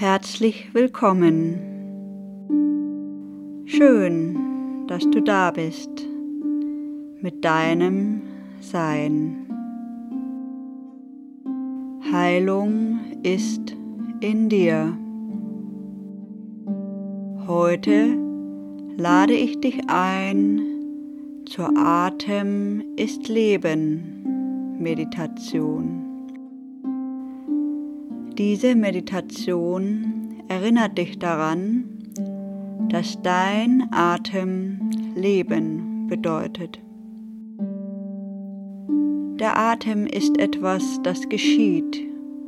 Herzlich willkommen. Schön, dass du da bist mit deinem Sein. Heilung ist in dir. Heute lade ich dich ein zur Atem ist Leben Meditation. Diese Meditation erinnert dich daran, dass dein Atem Leben bedeutet. Der Atem ist etwas, das geschieht,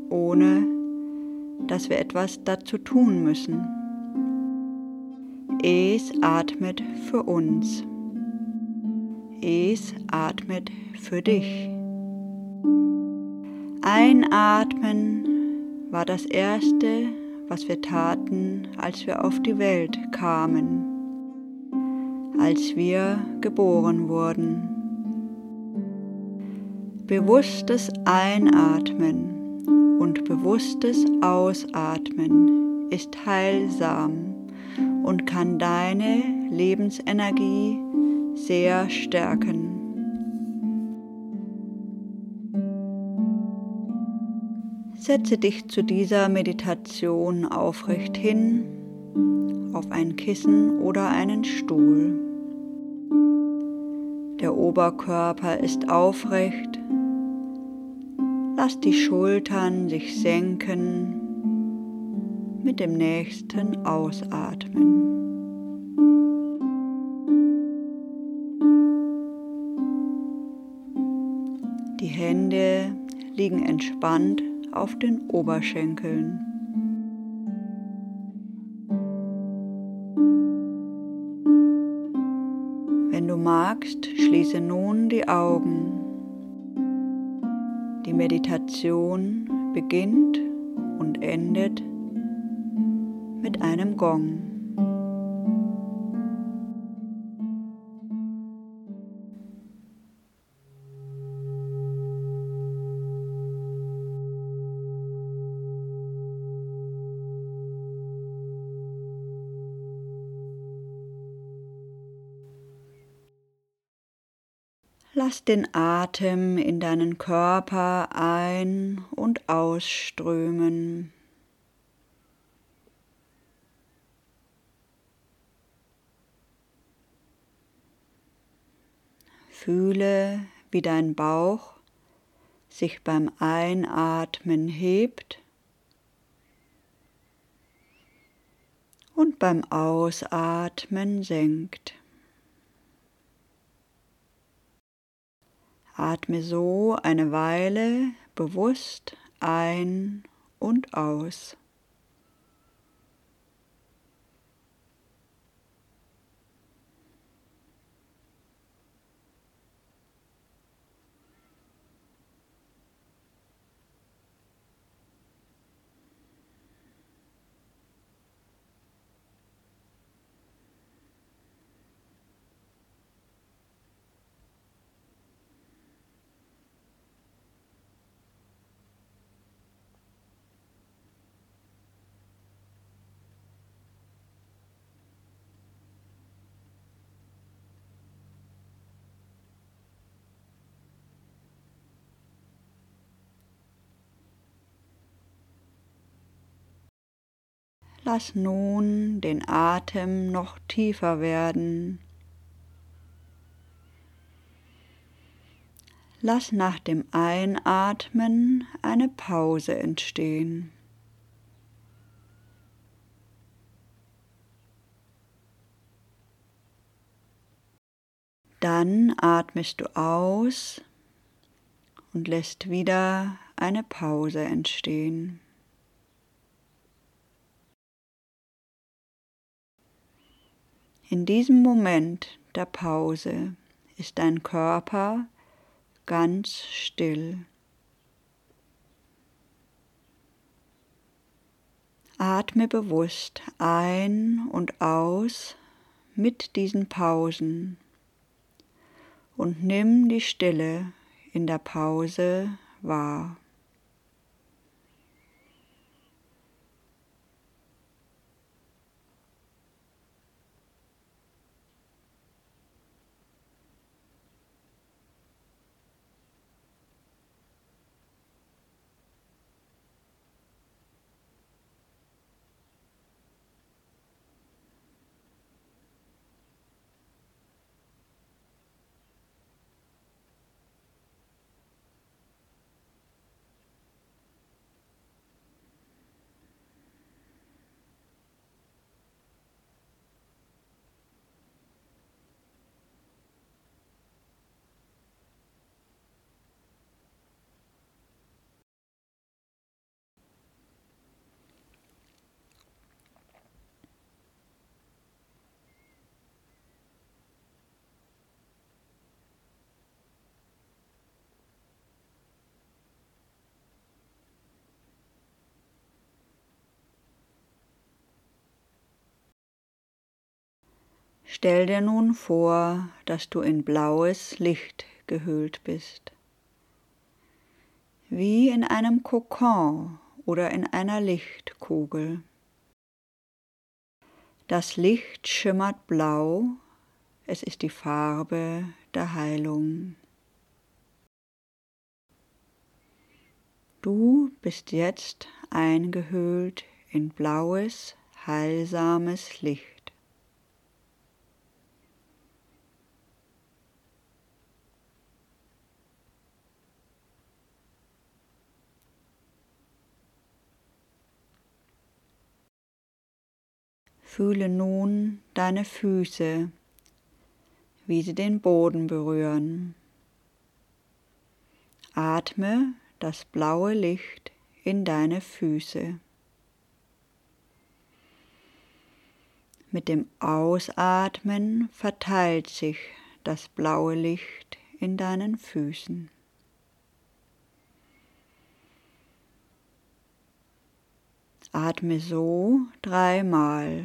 ohne dass wir etwas dazu tun müssen. Es atmet für uns. Es atmet für dich. Einatmen war das Erste, was wir taten, als wir auf die Welt kamen, als wir geboren wurden. Bewusstes Einatmen und bewusstes Ausatmen ist heilsam und kann deine Lebensenergie sehr stärken. Setze dich zu dieser Meditation aufrecht hin, auf ein Kissen oder einen Stuhl. Der Oberkörper ist aufrecht. Lass die Schultern sich senken mit dem nächsten Ausatmen. Die Hände liegen entspannt auf den Oberschenkeln. Wenn du magst, schließe nun die Augen. Die Meditation beginnt und endet mit einem Gong. Lass den Atem in deinen Körper ein- und ausströmen. Fühle, wie dein Bauch sich beim Einatmen hebt und beim Ausatmen senkt. Atme so eine Weile bewusst ein und aus. Lass nun den Atem noch tiefer werden. Lass nach dem Einatmen eine Pause entstehen. Dann atmest du aus und lässt wieder eine Pause entstehen. In diesem Moment der Pause ist dein Körper ganz still. Atme bewusst ein und aus mit diesen Pausen und nimm die Stille in der Pause wahr. Stell dir nun vor, dass du in blaues Licht gehüllt bist, wie in einem Kokon oder in einer Lichtkugel. Das Licht schimmert blau, es ist die Farbe der Heilung. Du bist jetzt eingehüllt in blaues, heilsames Licht. Fühle nun deine Füße, wie sie den Boden berühren. Atme das blaue Licht in deine Füße. Mit dem Ausatmen verteilt sich das blaue Licht in deinen Füßen. Atme so dreimal.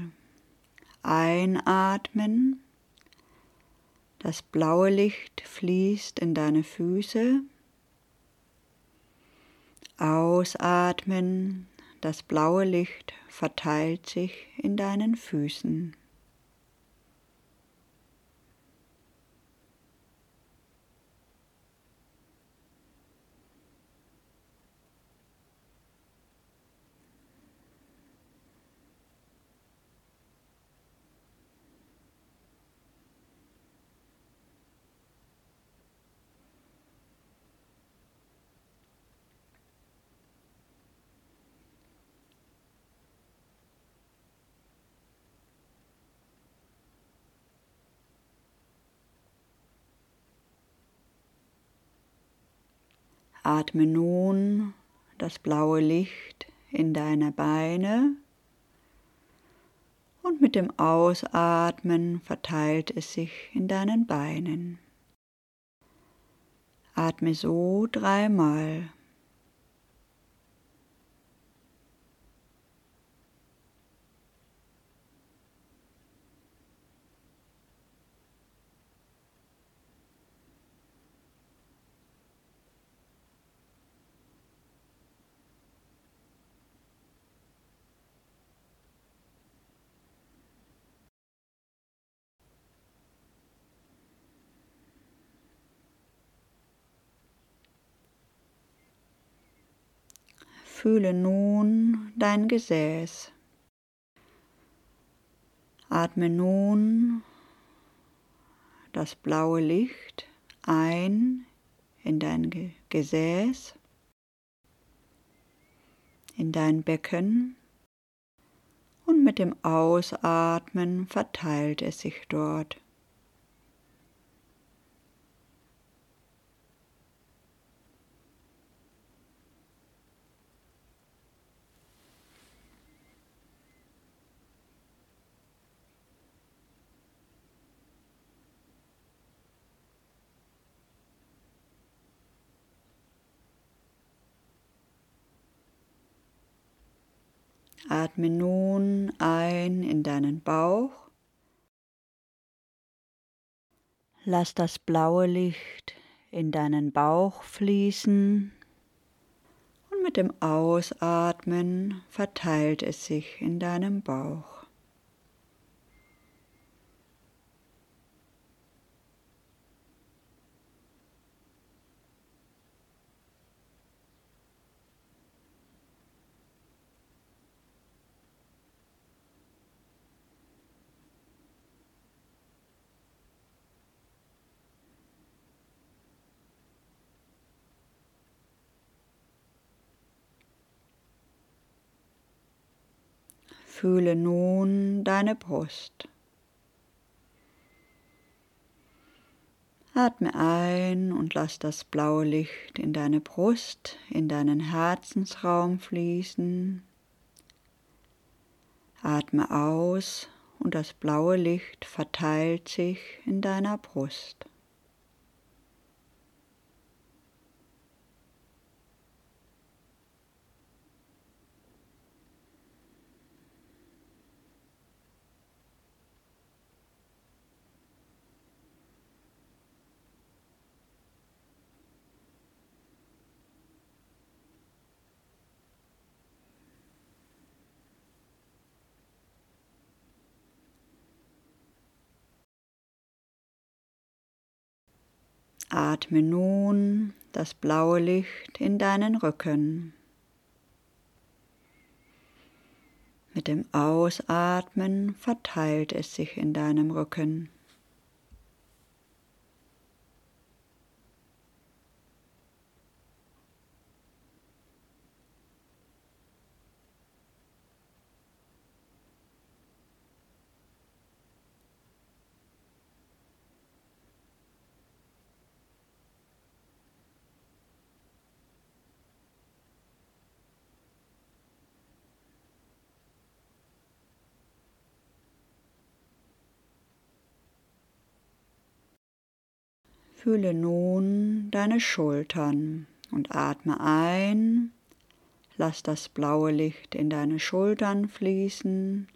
Einatmen. Das blaue Licht fließt in deine Füße. Ausatmen, das blaue Licht verteilt sich in deinen Füßen. Atme nun das blaue Licht in deine Beine und mit dem Ausatmen verteilt es sich in deinen Beinen. Atme so dreimal. Fühle nun dein Gesäß. Atme nun das blaue Licht ein in dein Gesäß, in dein Becken und mit dem Ausatmen verteilt es sich dort. Atme nun ein in deinen Bauch. Lass das blaue Licht in deinen Bauch fließen und mit dem Ausatmen verteilt es sich in deinem Bauch. Fühle nun deine Brust. Atme ein und lass das blaue Licht in deine Brust, in deinen Herzensraum fließen. Atme aus und das blaue Licht verteilt sich in deiner Brust. Atme nun das blaue Licht in deinen Rücken. Mit dem Ausatmen verteilt es sich in deinem Rücken. Fühle nun deine Schultern und atme ein. Lass das blaue Licht in deine Schultern fließen.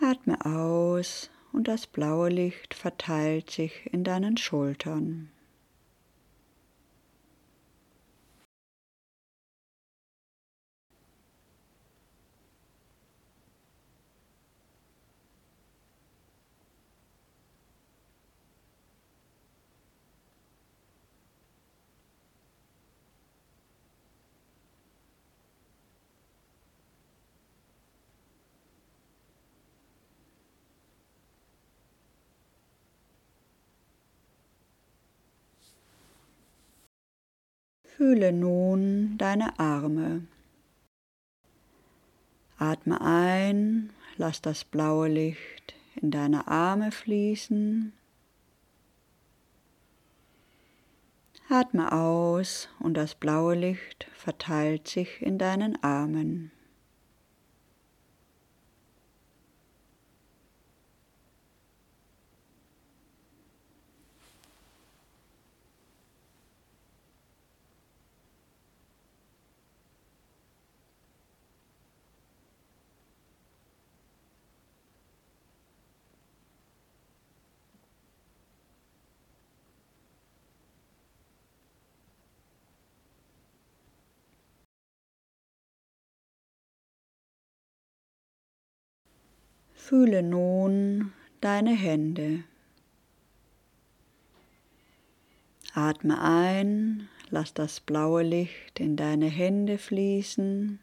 Atme aus und das blaue Licht verteilt sich in deinen Schultern. Fühle nun deine Arme. Atme ein, lass das blaue Licht in deine Arme fließen. Atme aus und das blaue Licht verteilt sich in deinen Armen. Fühle nun deine Hände. Atme ein, lass das blaue Licht in deine Hände fließen.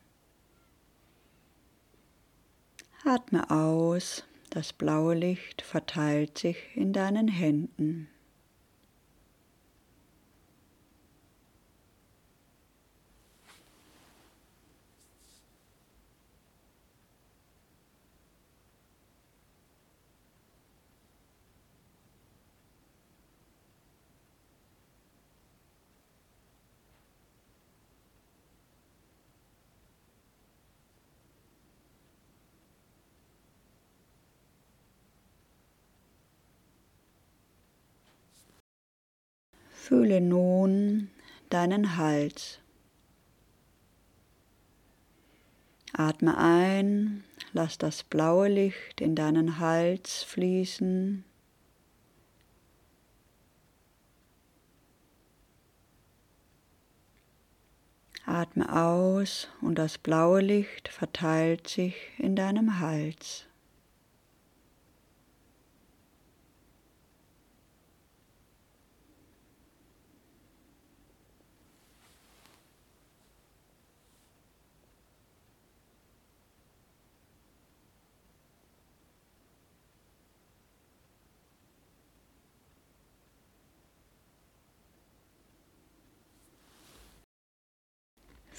Atme aus, das blaue Licht verteilt sich in deinen Händen. Fühle nun deinen Hals. Atme ein, lass das blaue Licht in deinen Hals fließen. Atme aus und das blaue Licht verteilt sich in deinem Hals.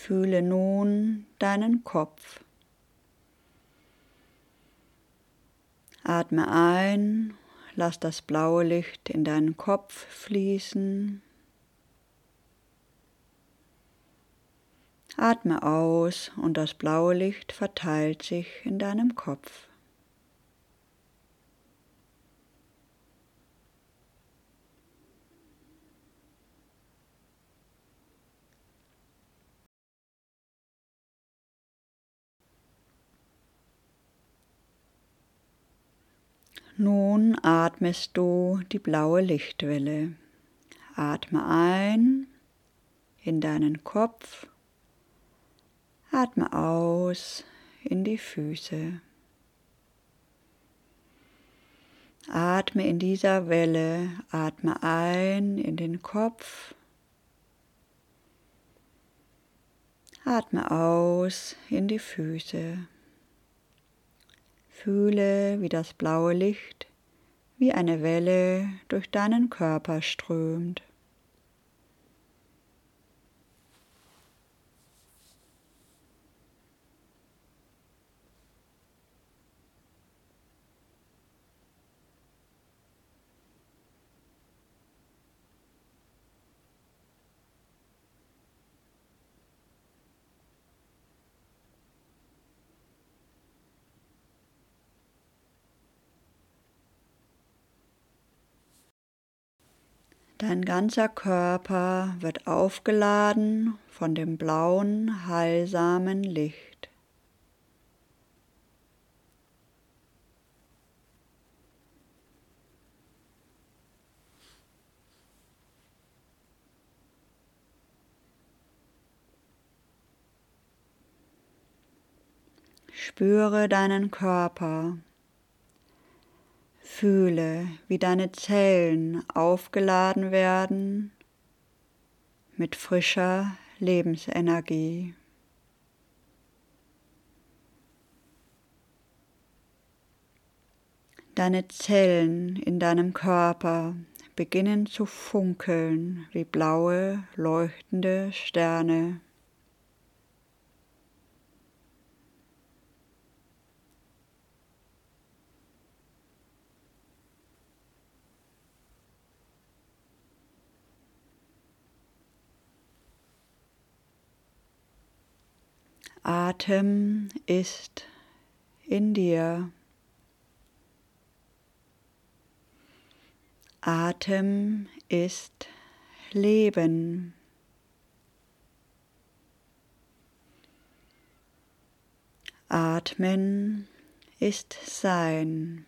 Fühle nun deinen Kopf. Atme ein, lass das blaue Licht in deinen Kopf fließen. Atme aus und das blaue Licht verteilt sich in deinem Kopf. Nun atmest du die blaue Lichtwelle. Atme ein in deinen Kopf, atme aus in die Füße. Atme in dieser Welle, atme ein in den Kopf, atme aus in die Füße. Fühle, wie das blaue Licht wie eine Welle durch deinen Körper strömt. Dein ganzer Körper wird aufgeladen von dem blauen, heilsamen Licht. Spüre deinen Körper. Fühle, wie deine Zellen aufgeladen werden mit frischer Lebensenergie. Deine Zellen in deinem Körper beginnen zu funkeln wie blaue, leuchtende Sterne. Atem ist in dir. Atem ist Leben. Atmen ist Sein.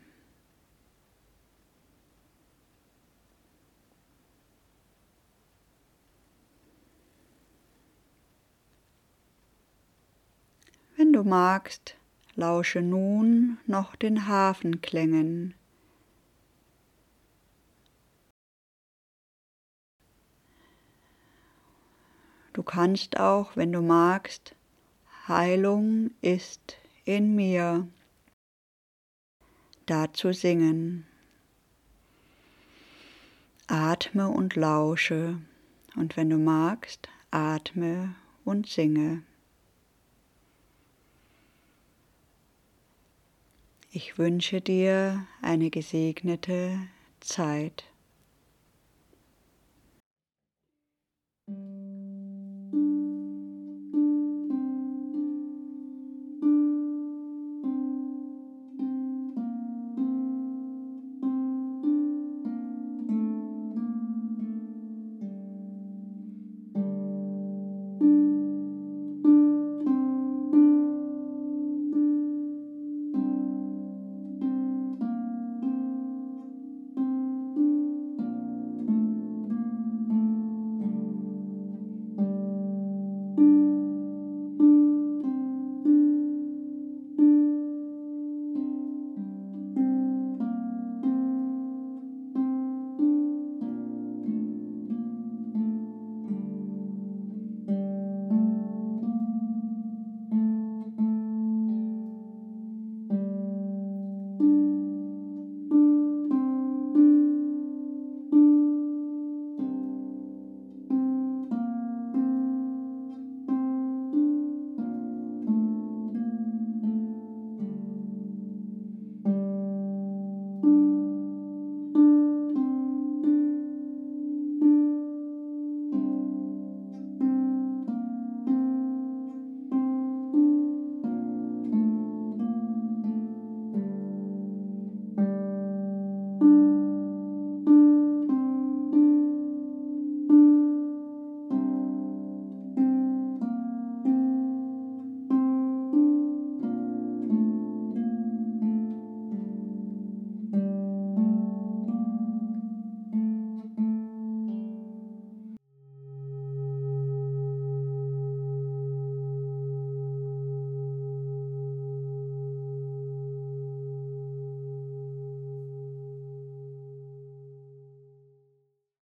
Wenn du magst, lausche nun noch den Hafenklängen. Du kannst auch, wenn du magst, Heilung ist in mir, dazu singen. Atme und lausche und wenn du magst, atme und singe. Ich wünsche dir eine gesegnete Zeit.